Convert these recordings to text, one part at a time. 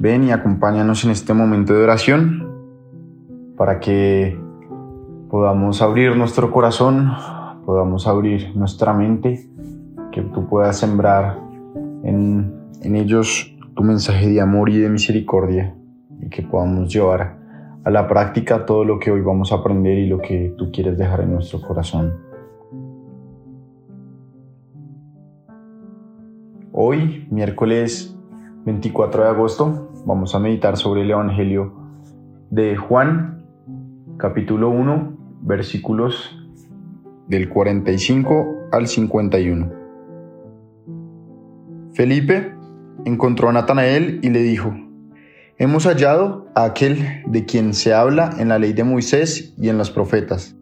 Ven y acompáñanos en este momento de oración para que podamos abrir nuestro corazón, podamos abrir nuestra mente, que tú puedas sembrar en, en ellos tu mensaje de amor y de misericordia y que podamos llevar a la práctica todo lo que hoy vamos a aprender y lo que tú quieres dejar en nuestro corazón. Hoy, miércoles 24 de agosto, vamos a meditar sobre el Evangelio de Juan, capítulo 1, versículos del 45 al 51. Felipe encontró a Natanael y le dijo, Hemos hallado a aquel de quien se habla en la ley de Moisés y en los profetas.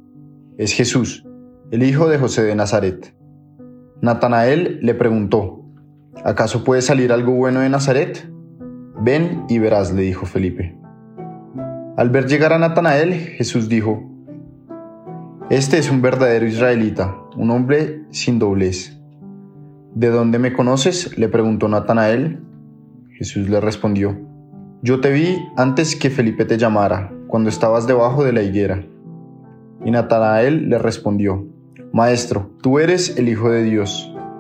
Es Jesús, el hijo de José de Nazaret. Natanael le preguntó, ¿acaso puede salir algo bueno de Nazaret? Ven y verás, le dijo Felipe. Al ver llegar a Natanael, Jesús dijo, Este es un verdadero israelita, un hombre sin doblez. ¿De dónde me conoces? le preguntó Natanael. Jesús le respondió, Yo te vi antes que Felipe te llamara, cuando estabas debajo de la higuera. Y Natanael le respondió, Maestro, tú eres el Hijo de Dios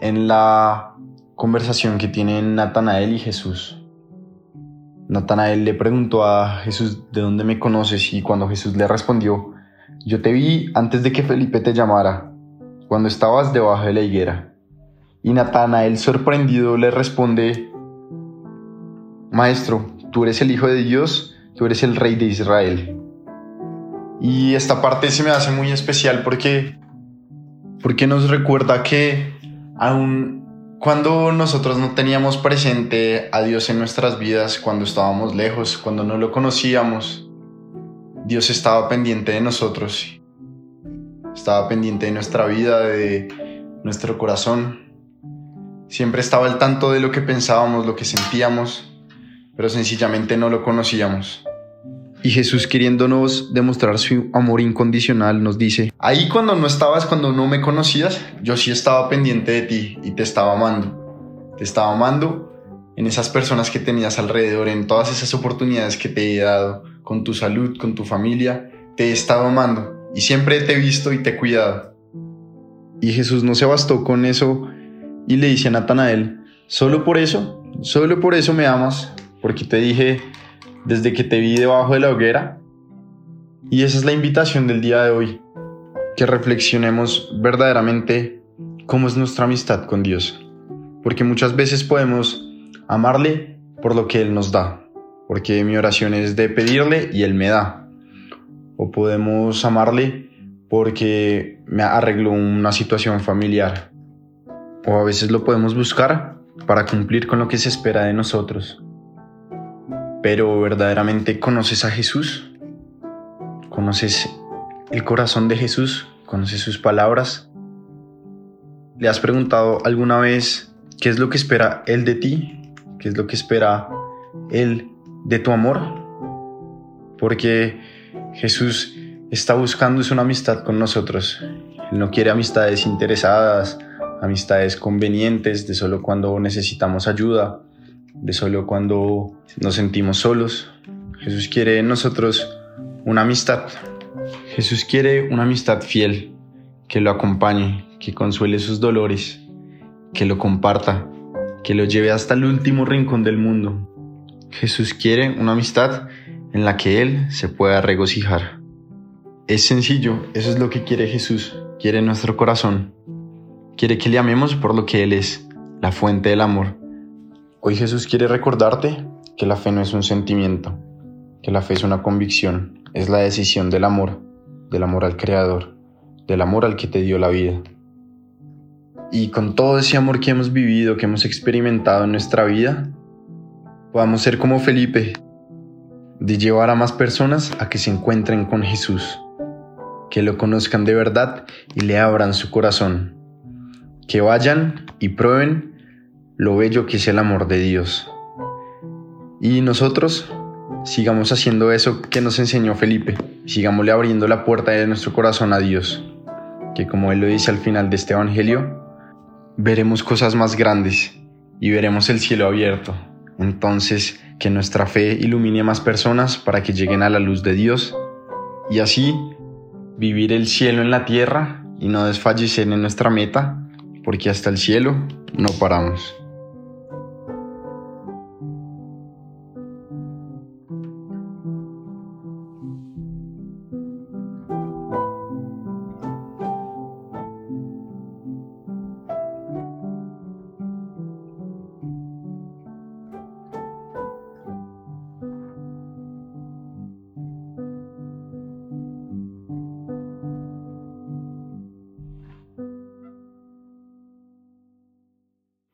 en la conversación que tienen Natanael y Jesús. Natanael le preguntó a Jesús, ¿de dónde me conoces? Y cuando Jesús le respondió, yo te vi antes de que Felipe te llamara, cuando estabas debajo de la higuera. Y Natanael sorprendido le responde, Maestro, tú eres el Hijo de Dios, tú eres el Rey de Israel. Y esta parte se me hace muy especial porque, porque nos recuerda que Aún cuando nosotros no teníamos presente a Dios en nuestras vidas, cuando estábamos lejos, cuando no lo conocíamos, Dios estaba pendiente de nosotros, estaba pendiente de nuestra vida, de nuestro corazón. Siempre estaba al tanto de lo que pensábamos, lo que sentíamos, pero sencillamente no lo conocíamos. Y Jesús queriéndonos demostrar su amor incondicional nos dice, ahí cuando no estabas, cuando no me conocías, yo sí estaba pendiente de ti y te estaba amando. Te estaba amando en esas personas que tenías alrededor, en todas esas oportunidades que te he dado, con tu salud, con tu familia, te he estado amando y siempre te he visto y te he cuidado. Y Jesús no se bastó con eso y le dice a Natanael, solo por eso, solo por eso me amas, porque te dije desde que te vi debajo de la hoguera. Y esa es la invitación del día de hoy, que reflexionemos verdaderamente cómo es nuestra amistad con Dios. Porque muchas veces podemos amarle por lo que Él nos da, porque mi oración es de pedirle y Él me da. O podemos amarle porque me arregló una situación familiar. O a veces lo podemos buscar para cumplir con lo que se espera de nosotros. Pero verdaderamente conoces a Jesús, conoces el corazón de Jesús, conoces sus palabras. ¿Le has preguntado alguna vez qué es lo que espera Él de ti? ¿Qué es lo que espera Él de tu amor? Porque Jesús está buscando una amistad con nosotros. Él no quiere amistades interesadas, amistades convenientes de solo cuando necesitamos ayuda de solo cuando nos sentimos solos. Jesús quiere en nosotros una amistad. Jesús quiere una amistad fiel, que lo acompañe, que consuele sus dolores, que lo comparta, que lo lleve hasta el último rincón del mundo, Jesús quiere una amistad en la que Él se pueda regocijar. Es sencillo, eso es lo que quiere Jesús, quiere nuestro corazón. Quiere que le amemos por lo que Él es, la fuente del amor. Hoy Jesús quiere recordarte que la fe no es un sentimiento, que la fe es una convicción, es la decisión del amor, del amor al Creador, del amor al que te dio la vida. Y con todo ese amor que hemos vivido, que hemos experimentado en nuestra vida, podamos ser como Felipe, de llevar a más personas a que se encuentren con Jesús, que lo conozcan de verdad y le abran su corazón, que vayan y prueben lo bello que es el amor de Dios. Y nosotros sigamos haciendo eso que nos enseñó Felipe, sigámosle abriendo la puerta de nuestro corazón a Dios, que como él lo dice al final de este Evangelio, veremos cosas más grandes y veremos el cielo abierto. Entonces, que nuestra fe ilumine a más personas para que lleguen a la luz de Dios y así vivir el cielo en la tierra y no desfallecer en nuestra meta, porque hasta el cielo no paramos.